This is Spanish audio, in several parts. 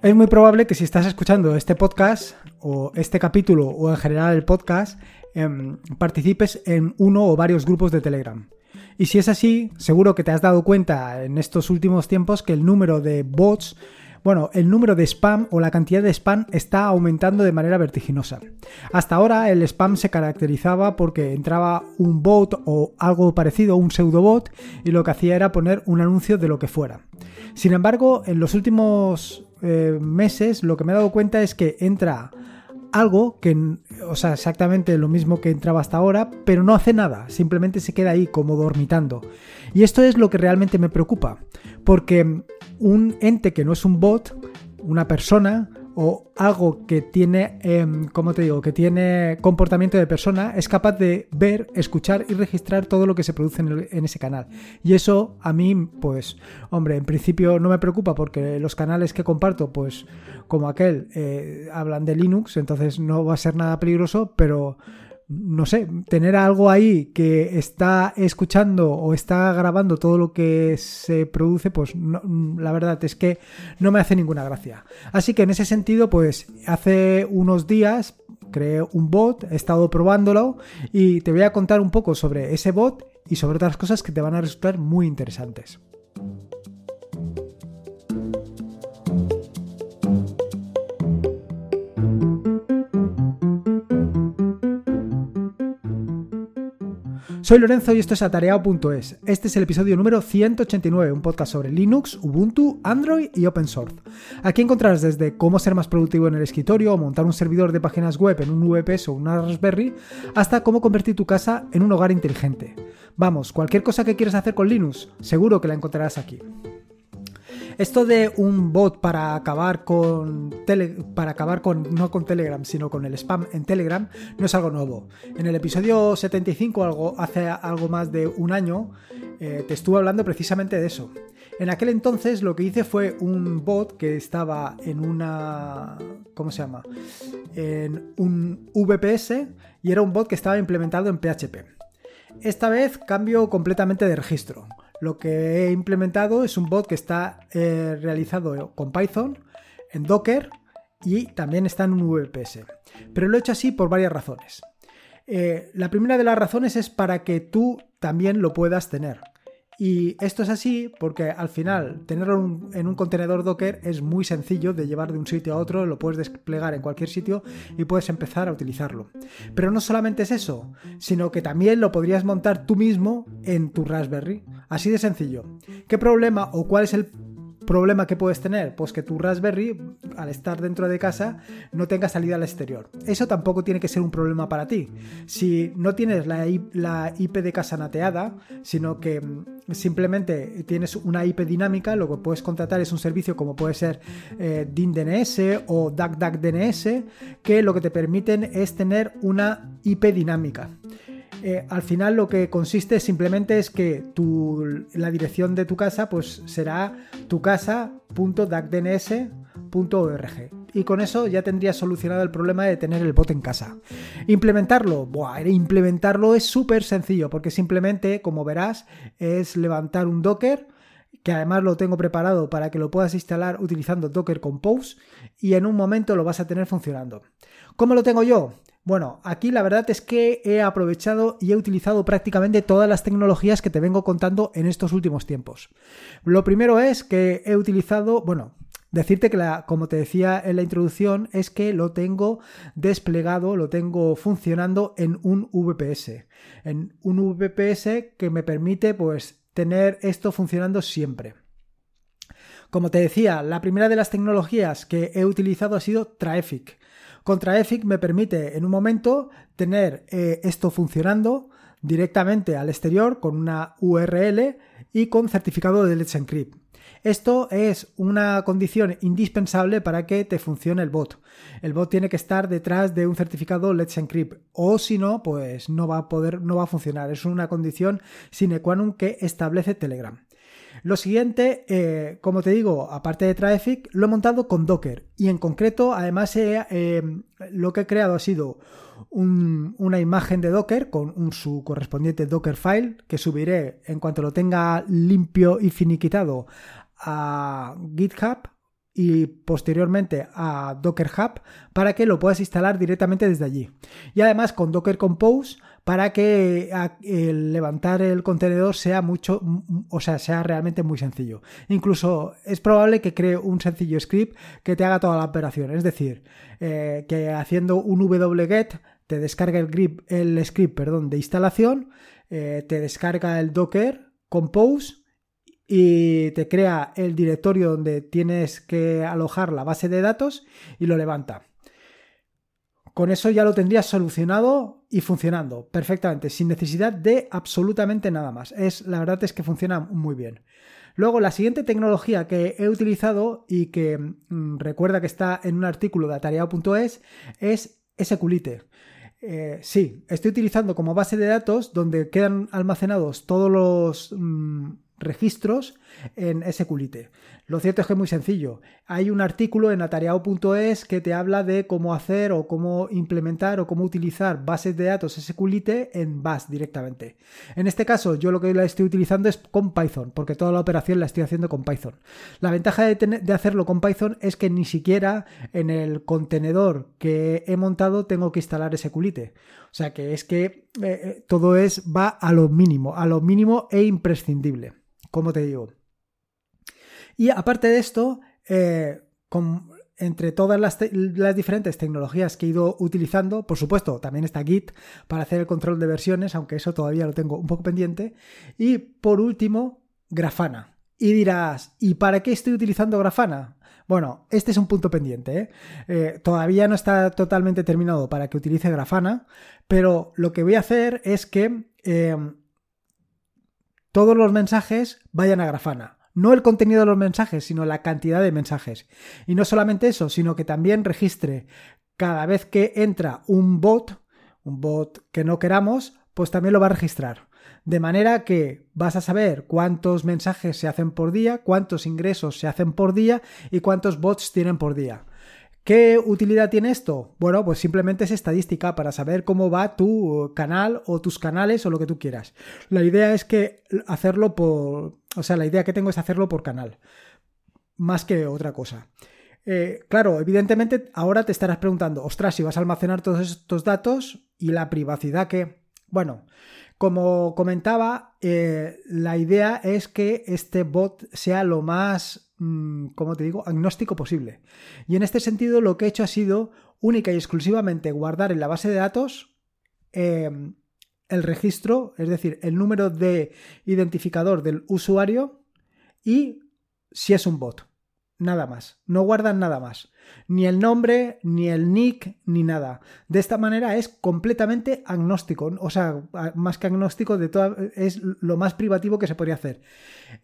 Es muy probable que si estás escuchando este podcast o este capítulo o en general el podcast, em, participes en uno o varios grupos de Telegram. Y si es así, seguro que te has dado cuenta en estos últimos tiempos que el número de bots, bueno, el número de spam o la cantidad de spam está aumentando de manera vertiginosa. Hasta ahora el spam se caracterizaba porque entraba un bot o algo parecido, un pseudobot, y lo que hacía era poner un anuncio de lo que fuera. Sin embargo, en los últimos eh, meses lo que me he dado cuenta es que entra algo que, o sea, exactamente lo mismo que entraba hasta ahora, pero no hace nada, simplemente se queda ahí como dormitando. Y esto es lo que realmente me preocupa, porque un ente que no es un bot, una persona, o algo que tiene, eh, como te digo, que tiene comportamiento de persona, es capaz de ver, escuchar y registrar todo lo que se produce en, ese canal. Y eso a mí, pues, hombre, en principio no me preocupa porque los canales que comparto, pues, como aquel, eh, hablan de Linux, entonces no va a ser nada peligroso, pero no sé, tener algo ahí que está escuchando o está grabando todo lo que se produce, pues la verdad es que no me hace ninguna gracia. Así que en ese sentido, pues hace unos días creé un bot, he estado probándolo y te voy a contar un poco sobre ese bot y sobre otras cosas que te van a resultar muy interesantes. Soy Lorenzo y esto es atareado.es. Este es el episodio número 189, un podcast sobre Linux, Ubuntu, Android y Open Source. Aquí encontrarás desde cómo ser más productivo en el escritorio o montar un servidor de páginas web en un VPS o una Raspberry, hasta cómo convertir tu casa en un hogar inteligente. Vamos, cualquier cosa que quieras hacer con Linux, seguro que la encontrarás aquí. Esto de un bot para acabar con para acabar con no con Telegram, sino con el spam en Telegram no es algo nuevo. En el episodio 75, algo hace algo más de un año, eh, te estuve hablando precisamente de eso. En aquel entonces lo que hice fue un bot que estaba en una ¿cómo se llama? En un VPS y era un bot que estaba implementado en PHP. Esta vez cambio completamente de registro. Lo que he implementado es un bot que está eh, realizado con Python, en Docker y también está en un VPS. Pero lo he hecho así por varias razones. Eh, la primera de las razones es para que tú también lo puedas tener. Y esto es así porque al final tenerlo en un contenedor Docker es muy sencillo de llevar de un sitio a otro, lo puedes desplegar en cualquier sitio y puedes empezar a utilizarlo. Pero no solamente es eso, sino que también lo podrías montar tú mismo en tu Raspberry. Así de sencillo. ¿Qué problema o cuál es el problema que puedes tener? Pues que tu Raspberry, al estar dentro de casa, no tenga salida al exterior. Eso tampoco tiene que ser un problema para ti. Si no tienes la, IP de casa nateada, sino que mm, simplemente tienes una IP dinámica, lo que puedes contratar es un servicio como puede ser eh, DNS o DuckDuckDNS, que lo que te permiten es tener una IP dinámica. Eh, al final lo que consiste simplemente es que la dirección de tu casa pues será tu casa.dacdns.org y con eso ya tendrías solucionado el problema de tener el bot en casa. Implementarlo, Buah, implementarlo es súper sencillo porque simplemente, como verás, es levantar un Docker que además lo tengo preparado para que lo puedas instalar utilizando Docker Compose y en un momento lo vas a tener funcionando. ¿Cómo lo tengo yo? Bueno, aquí la verdad es que he aprovechado y he utilizado prácticamente todas las tecnologías que te vengo contando en estos últimos tiempos. Lo primero es que he utilizado, bueno, Decirte que, la, como te decía en la introducción, es que lo tengo desplegado, lo tengo funcionando en un VPS. En un VPS que me permite, pues, tener esto funcionando siempre. Como te decía, la primera de las tecnologías que he utilizado ha sido Traffic. Con Traffic me permite en un momento tener eh, esto funcionando directamente al exterior con una URL y con certificado de Let's Encrypt. Esto es una condición indispensable para que te funcione el bot. El bot tiene que estar detrás de un certificado Let's Encrypt o si no, pues no va a poder, no va a funcionar. Es una condición sine qua non que establece Telegram. Lo siguiente, eh, como te digo, aparte de Traffic, lo he montado con Docker y en concreto, además, eh, lo que he creado ha sido una imagen de Docker con su correspondiente Docker file que subiré en cuanto lo tenga limpio y finiquitado a GitHub y posteriormente a Docker Hub para que lo puedas instalar directamente desde allí. Y además con Docker Compose para que el levantar el contenedor sea mucho, o sea, sea realmente muy sencillo. Incluso es probable que cree un sencillo script que te haga toda la operación. Es decir, eh, que haciendo un wget te descarga el, script perdón, de instalación, eh, te descarga el Docker Compose y te crea el directorio donde tienes que alojar la base de datos y lo levanta. Con eso ya lo tendrías solucionado y funcionando perfectamente, sin necesidad de absolutamente nada más. Es, la verdad es que funciona muy bien. Luego, la siguiente tecnología que he utilizado y que mm, recuerda que está en un artículo de atareado.es es SQLite. Eh, sí, estoy utilizando como base de datos donde quedan almacenados todos los mm, registros en SQLite. Lo cierto es que es muy sencillo. Hay un artículo en atareado.es que te habla de cómo hacer o cómo implementar o cómo utilizar bases de datos SQLite en Bash directamente. En este caso, yo lo que la estoy utilizando es con Python, porque toda la operación la estoy haciendo con Python. La ventaja de, hacerlo con Python es que ni siquiera en el contenedor que he montado tengo que instalar SQLite. O sea que es que eh, eh, todo es va a lo mínimo, a lo mínimo e imprescindible como te digo. Y aparte de esto, eh, entre todas las, diferentes tecnologías que he ido utilizando, por supuesto, también está Git para hacer el control de versiones, aunque eso todavía lo tengo un poco pendiente. Y por último, Grafana. Y dirás, ¿y para qué estoy utilizando Grafana? Bueno, este es un punto pendiente. ¿eh? Eh, todavía no está totalmente terminado para que utilice Grafana, pero lo que voy a hacer es que todos los mensajes vayan a Grafana. No el contenido de los mensajes, sino la cantidad de mensajes. Y no solamente eso, sino que también registre cada vez que entra un bot, un bot que no queramos, pues también lo va a registrar. De manera que vas a saber cuántos mensajes se hacen por día, cuántos ingresos se hacen por día y cuántos bots tienen por día. ¿Qué utilidad tiene esto? Bueno, pues simplemente es estadística para saber cómo va tu canal o tus canales o lo que tú quieras. La idea es que hacerlo por... O sea, la idea que tengo es hacerlo por canal, más que otra cosa. Eh, claro, evidentemente ahora te estarás preguntando, ostras, si vas a almacenar todos estos datos y la privacidad que... Bueno, como comentaba, eh, la idea es que este bot sea lo más como te digo, agnóstico posible. Y en este sentido lo que he hecho ha sido única y exclusivamente guardar en la base de datos em, el registro, es decir, el número de identificador del usuario y si es un bot. Nada más. No guardan nada más. Ni el nombre, ni el nick, ni nada. De esta manera es completamente agnóstico. O sea, más que agnóstico, de toda, es lo más privativo que se podría hacer.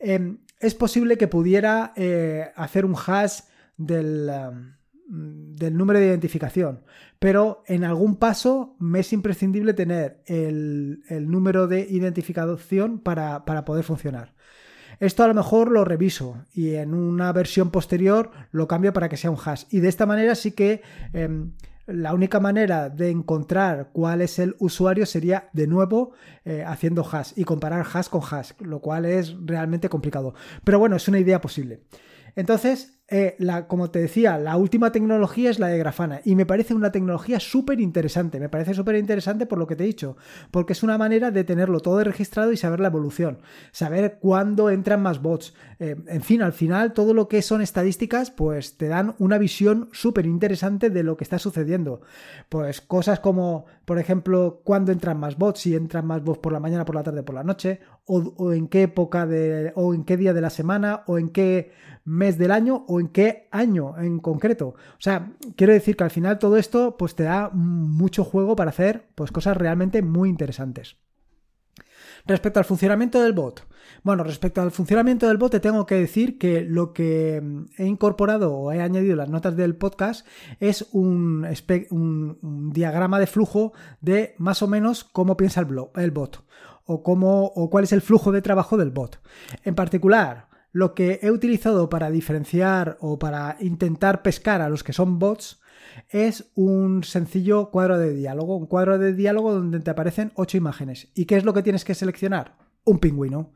Em, es posible que pudiera eh, hacer un hash del, um, del, número de identificación, pero en algún paso me es imprescindible tener el, número de identificación para, para poder funcionar. Esto a lo mejor lo reviso y en una versión posterior lo cambio para que sea un hash. Y de esta manera sí que em, la única manera de encontrar cuál es el usuario sería de nuevo eh, haciendo hash y comparar hash con hash, lo cual es realmente complicado. Pero bueno, es una idea posible. Entonces, eh, la, como te decía, la última tecnología es la de Grafana y me parece una tecnología súper interesante. Me parece súper interesante por lo que te he dicho, porque es una manera de tenerlo todo registrado y saber la evolución, saber cuándo entran más bots. Eh, en fin, al final, todo lo que son estadísticas, pues te dan una visión súper interesante de lo que está sucediendo. Pues cosas como, por ejemplo, cuándo entran más bots, si entran más bots por la mañana, por la tarde, por la noche, o, o en qué época de, o en qué día de la semana, o en qué mes del año o en qué año en concreto. O sea, quiero decir que al final todo esto pues te da mucho juego para hacer pues cosas realmente muy interesantes. Respecto al funcionamiento del bot. Bueno, respecto al funcionamiento del bot te tengo que decir que lo que he incorporado o he añadido las notas del podcast es un, diagrama de flujo de más o menos cómo piensa el, el bot o, cómo, o cuál es el flujo de trabajo del bot. En particular, lo que he utilizado para diferenciar o para intentar pescar a los que son bots es un sencillo cuadro de diálogo, un cuadro de diálogo donde te aparecen ocho imágenes. ¿Y qué es lo que tienes que seleccionar? Un pingüino.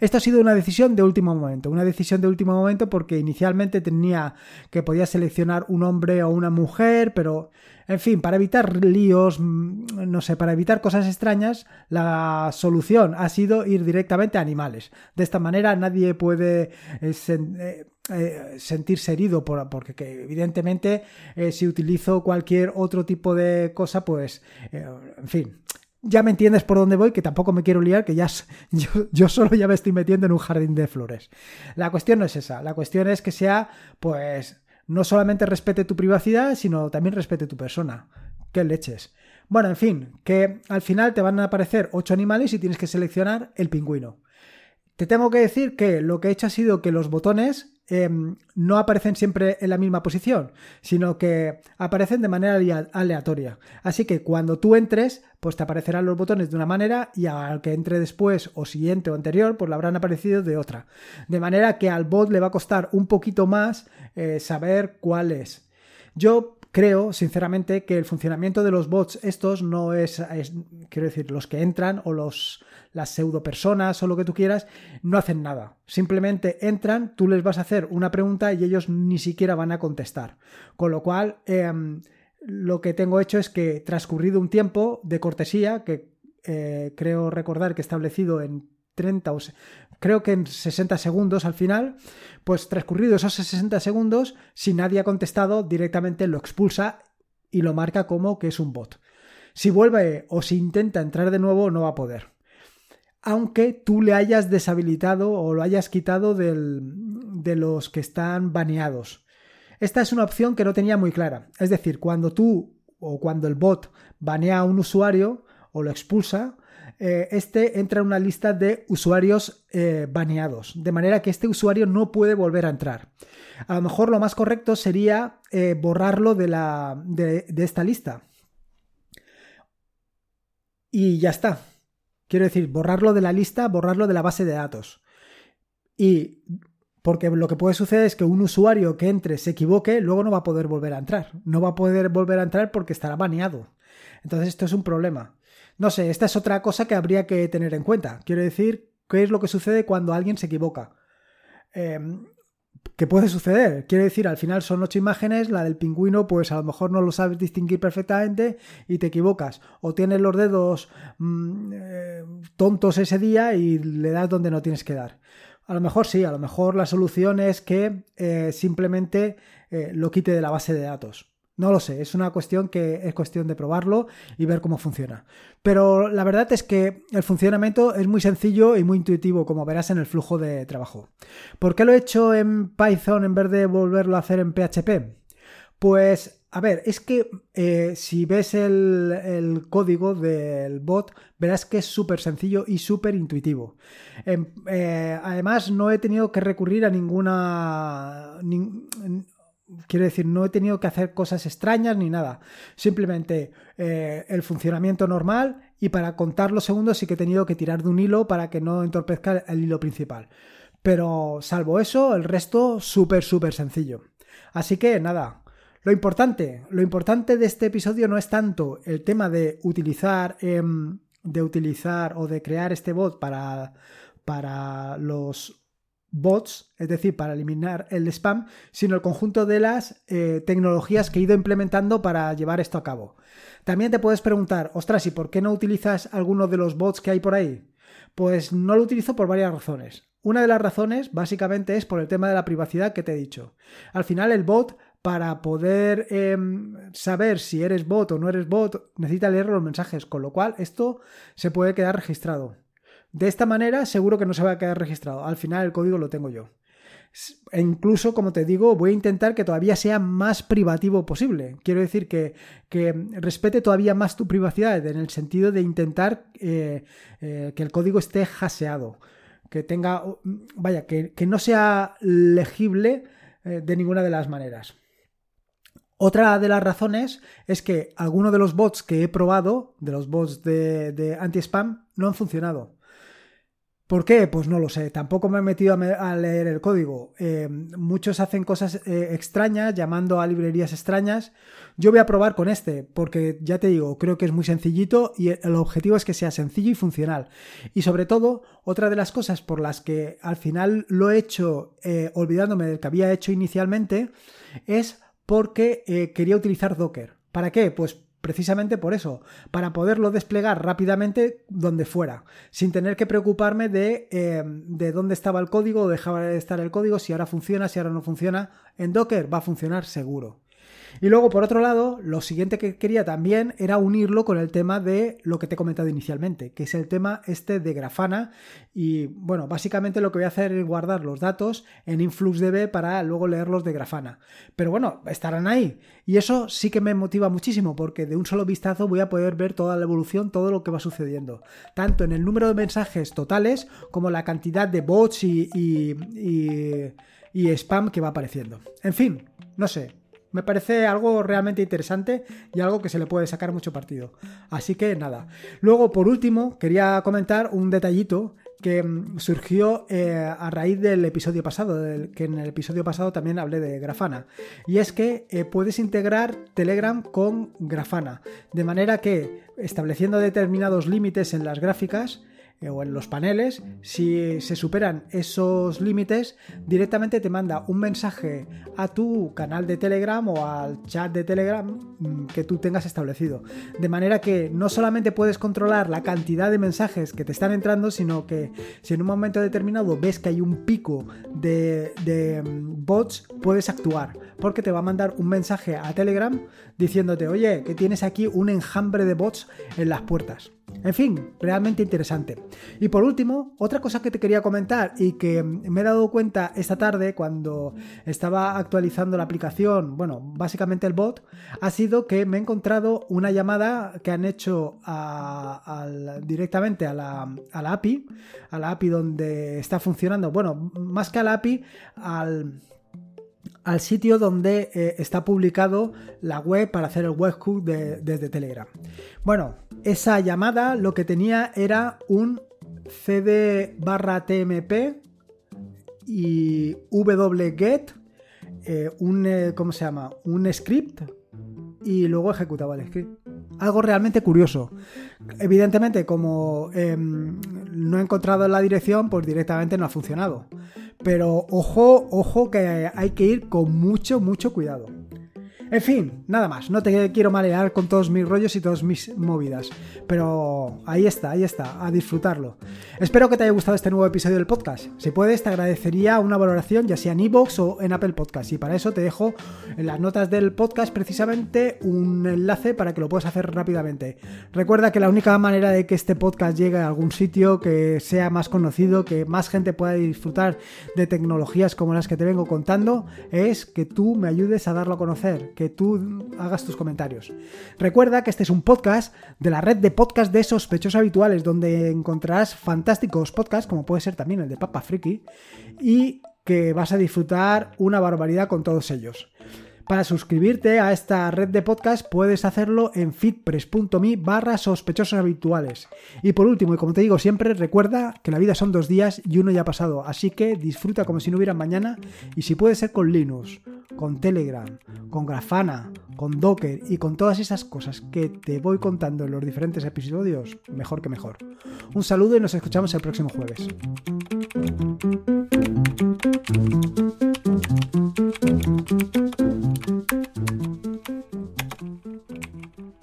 Esto ha sido una decisión de último momento, una decisión de último momento porque inicialmente tenía que podía seleccionar un hombre o una mujer, pero en fin, para evitar líos, mm, no sé, para evitar cosas extrañas, la solución ha sido ir directamente a animales. De esta manera nadie puede eh, eh, eh, sentirse herido por, porque evidentemente si utilizo cualquier otro tipo de cosa, pues, en fin, ya me entiendes por dónde voy, que tampoco me quiero liar, que ya yo, yo, solo ya me estoy metiendo en un jardín de flores. La cuestión no es esa, la cuestión es que sea, pues, no solamente respete tu privacidad, sino también respete tu persona. ¿Qué leches? Bueno, en fin, que al final te van a aparecer ocho animales y tienes que seleccionar el pingüino. Te tengo que decir que lo que he hecho ha sido que los botones Em, no aparecen siempre en la misma posición, sino que aparecen de manera aleatoria. Así que cuando tú entres, pues te aparecerán los botones de una manera y al que entre después o siguiente o anterior, pues le habrán aparecido de otra. De manera que al bot le va a costar un poquito más eh, saber cuál es. Yo creo, sinceramente, que el funcionamiento de los bots estos no es, quiero decir, los que entran o los las pseudo personas o lo que tú quieras, no hacen nada. Simplemente entran, tú les vas a hacer una pregunta y ellos ni siquiera van a contestar. Con lo cual, em, lo que tengo hecho es que transcurrido un tiempo de cortesía, que eh, creo recordar que establecido en 30 o creo que en 60 segundos al final, pues transcurrido esos 60 segundos, si nadie ha contestado, directamente lo expulsa y lo marca como que es un bot. Si vuelve o si intenta entrar de nuevo, no va a poder aunque tú le hayas deshabilitado o lo hayas quitado de los que están baneados. Esta es una opción que no tenía muy clara. Es decir, cuando tú o cuando el bot banea a un usuario o lo expulsa, eh, este entra en una lista de usuarios eh, baneados, de manera que este usuario no puede volver a entrar. A lo mejor lo más correcto sería eh, borrarlo de, la, de esta lista. Y ya está. Quiero decir, borrarlo de la lista, borrarlo de la base de datos. Y porque lo que puede suceder es que un usuario que entre se equivoque, luego no va a poder volver a entrar. No va a poder volver a entrar porque estará baneado. Entonces esto es un problema. No sé, esta es otra cosa que habría que tener en cuenta. Quiero decir, ¿qué es lo que sucede cuando alguien se equivoca? Eh, ¿Qué puede suceder? Quiere decir, al final son ocho imágenes, la del pingüino, pues a lo mejor no lo sabes distinguir perfectamente y te equivocas. O tienes los dedos mm, eh, tontos ese día y le das donde no tienes que dar. A lo mejor sí, a lo mejor la solución es que eh, simplemente eh, lo quite de la base de datos. No lo sé, es una cuestión que es cuestión de probarlo y ver cómo funciona. Pero la verdad es que el funcionamiento es muy sencillo y muy intuitivo, como verás en el flujo de trabajo. ¿Por qué lo he hecho en Python en vez de volverlo a hacer en PHP? Pues, a ver, es que eh, si ves el, código del bot, verás que es súper sencillo y súper intuitivo. Em, eh, además, no he tenido que recurrir a ninguna... Quiero decir, no he tenido que hacer cosas extrañas ni nada. Simplemente eh, el funcionamiento normal y para contar los segundos sí que he tenido que tirar de un hilo para que no entorpezca el hilo principal. Pero salvo eso, el resto súper, súper sencillo. Así que nada, lo importante, lo importante de este episodio no es tanto el tema de utilizar, em, de utilizar o de crear este bot para, para los bots, es decir, para eliminar el spam, sino el conjunto de las eh, tecnologías que he ido implementando para llevar esto a cabo. También te puedes preguntar, ostras, ¿y por qué no utilizas alguno de los bots que hay por ahí? Pues no lo utilizo por varias razones. Una de las razones, básicamente, es por el tema de la privacidad que te he dicho. Al final, el bot, para poder em, saber si eres bot o no eres bot, necesita leer los mensajes, con lo cual esto se puede quedar registrado. De esta manera seguro que no se va a quedar registrado. Al final el código lo tengo yo. E incluso, como te digo, voy a intentar que todavía sea más privativo posible. Quiero decir que, respete todavía más tu privacidad en el sentido de intentar eh, eh, que el código esté haseado. Que tenga, vaya, que, no sea legible eh, de ninguna de las maneras. Otra de las razones es que algunos de los bots que he probado, de los bots de anti-spam, no han funcionado. ¿Por qué? Pues no lo sé. Tampoco me he metido a, leer el código. Eh, muchos hacen cosas eh, extrañas, llamando a librerías extrañas. Yo voy a probar con este, porque ya te digo, creo que es muy sencillito y el objetivo es que sea sencillo y funcional. Y sobre todo, otra de las cosas por las que al final lo he hecho eh, olvidándome del que había hecho inicialmente es porque quería utilizar Docker. ¿Para qué? Pues precisamente por eso, para poderlo desplegar rápidamente donde fuera, sin tener que preocuparme de, eh, de dónde estaba el código o dejaba de estar el código, si ahora funciona, si ahora no funciona. En Docker va a funcionar seguro. Y luego, por otro lado, lo siguiente que quería también era unirlo con el tema de lo que te he comentado inicialmente, que es el tema este de Grafana. Y bueno, básicamente lo que voy a hacer es guardar los datos en InfluxDB para luego leerlos de Grafana. Pero bueno, estarán ahí. Y eso sí que me motiva muchísimo porque de un solo vistazo voy a poder ver toda la evolución, todo lo que va sucediendo. Tanto en el número de mensajes totales como la cantidad de bots y, y, spam que va apareciendo. En fin, no sé, me parece algo realmente interesante y algo que se le puede sacar mucho partido. Así que nada. Luego, por último, quería comentar un detallito que mm, surgió eh, a raíz del episodio pasado, que en el episodio pasado también hablé de Grafana. Y es que eh, puedes integrar Telegram con Grafana, de manera que estableciendo determinados límites en las gráficas, o en los paneles, si se superan esos límites, directamente te manda un mensaje a tu canal de Telegram o al chat de Telegram mm, que tú tengas establecido. De manera que no solamente puedes controlar la cantidad de mensajes que te están entrando, sino que si en un momento determinado ves que hay un pico de, de mm, bots, puedes actuar. Porque te va a mandar un mensaje a Telegram diciéndote, oye, que tienes aquí un enjambre de bots en las puertas. En fin, realmente interesante. Y por último, otra cosa que te quería comentar y que me he dado cuenta esta tarde cuando estaba actualizando la aplicación, bueno, básicamente el bot, ha sido que me he encontrado una llamada que han hecho directamente a la, a la API, a la API donde está funcionando, bueno, más que a la API, al al sitio donde eh, está publicado la web para hacer el webhook desde Telegram. Bueno, esa llamada lo que tenía era un cd tmp y wget, eh, un, eh, ¿cómo se llama? Un script y luego ejecutaba el script. Algo realmente curioso. Evidentemente, como em, no he encontrado la dirección, pues directamente no ha funcionado. Pero ojo, ojo que hay que ir con mucho, mucho cuidado. En fin, nada más, no te quiero marear con todos mis rollos y todas mis movidas, pero ahí está, ahí está, a disfrutarlo. Espero que te haya gustado este nuevo episodio del podcast. Si puedes, te agradecería una valoración ya sea en iVoox o en Apple Podcast y para eso te dejo en las notas del podcast precisamente un enlace para que lo puedas hacer rápidamente. Recuerda que la única manera de que este podcast llegue a algún sitio, que sea más conocido, que más gente pueda disfrutar de tecnologías como las que te vengo contando, es que tú me ayudes a darlo a conocer que tú hagas tus comentarios. Recuerda que este es un podcast de la red de podcast de sospechosos habituales, donde encontrarás fantásticos podcasts, como puede ser también el de Papa Friki, y que vas a disfrutar una barbaridad con todos ellos. Para suscribirte a esta red de podcast puedes hacerlo en fitpress.me barra sospechosos habituales. Y por último, y como te digo siempre, recuerda que la vida son dos días y uno ya ha pasado, así que disfruta como si no hubiera mañana y si puede ser con Linux, con Telegram, con Grafana, con Docker y con todas esas cosas que te voy contando en los diferentes episodios, mejor que mejor. Un saludo y nos escuchamos el próximo jueves.